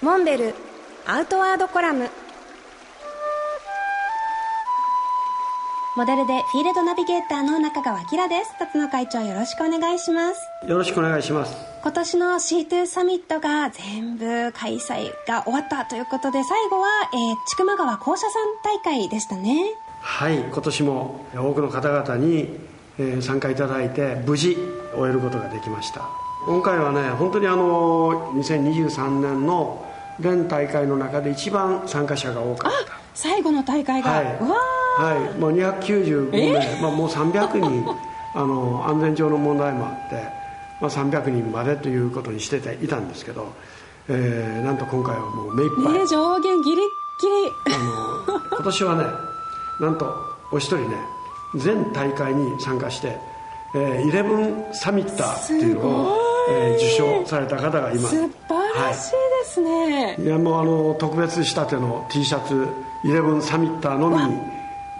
モンベルアウトワードコラム。モデルでフィールドナビゲーターの中川明です。辰野会長よろしくお願いします。よろしくお願いします。今年の C2 サミットが全部開催が終わったということで最後は、えー、千曲川校舎さん大会でしたね。はい今年も多くの方々に、えー、参加いただいて無事終えることができました。今回はね本当にあの2023年の現大会の中で一番参加者が多かった。最後の大会が、はい、はい、もう295名、まあ、もう300人。あの安全上の問題もあって、まあ、300人までということにしてていたんですけど、えー、なんと今回はもう目いっぱい、ね、上限ギリギリ。あの今年はねなんとお一人ね全大会に参加して「えー、イレブンサミッター」っていうのを、えー、受賞された方がいます。素晴らしいですね、はい、いやもうあの特別仕立ての T シャツイレブンサミッターのみに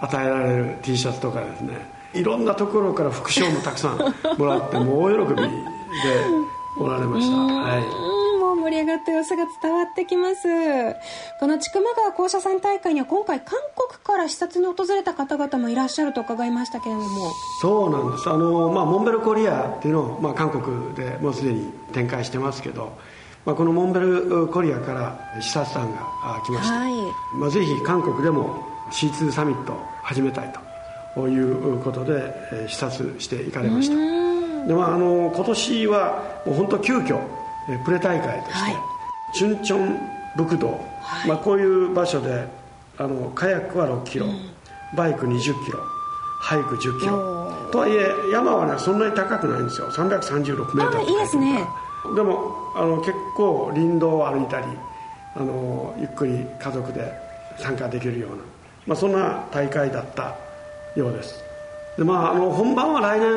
与えられる T シャツとかですね。いろんなところから副賞もたくさん もらってもう大喜びでおられました。はい。盛り上がった様子が伝わってきます。この千曲川校舎山大会には今回韓国から視察に訪れた方々もいらっしゃると伺いましたけれども。そうなんです。あの、まあ、モンベルコリアっていうのを、まあ、韓国でもうすでに展開してますけど、まあ、このモンベルコリアから視察団が来まして、はい。まあ、ぜひ韓国でも C2 サミットを始めたいということで視察していかれました。で、まあ、あの今年はもう本当急遽プレ大会として、はい、チュンチョン武道、はい、まあ、こういう場所であのカヤックは6キロ、うん、バイク2 0キロハイク1 0キロ。とはいえ山はねそんなに高くないんですよ。336メートルいいですねでもあの結構林道を歩いたりあのゆっくり家族で参加できるような、まあ、そんな大会だったようです。で、まあ、あの本番は来年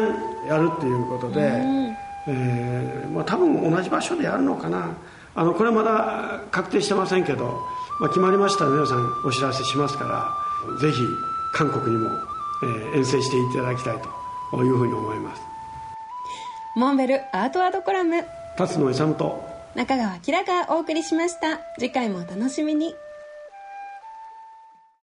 やるっていうことで、うん。えーまあ、多分同じ場所でやるのかな。あのこれはまだ確定してませんけど、まあ、決まりましたら皆さんお知らせしますからぜひ韓国にも、えー、遠征していただきたいというふうに思います。モンベルアートワードコラム辰野勇と中川明がお送りしました。次回もお楽しみに。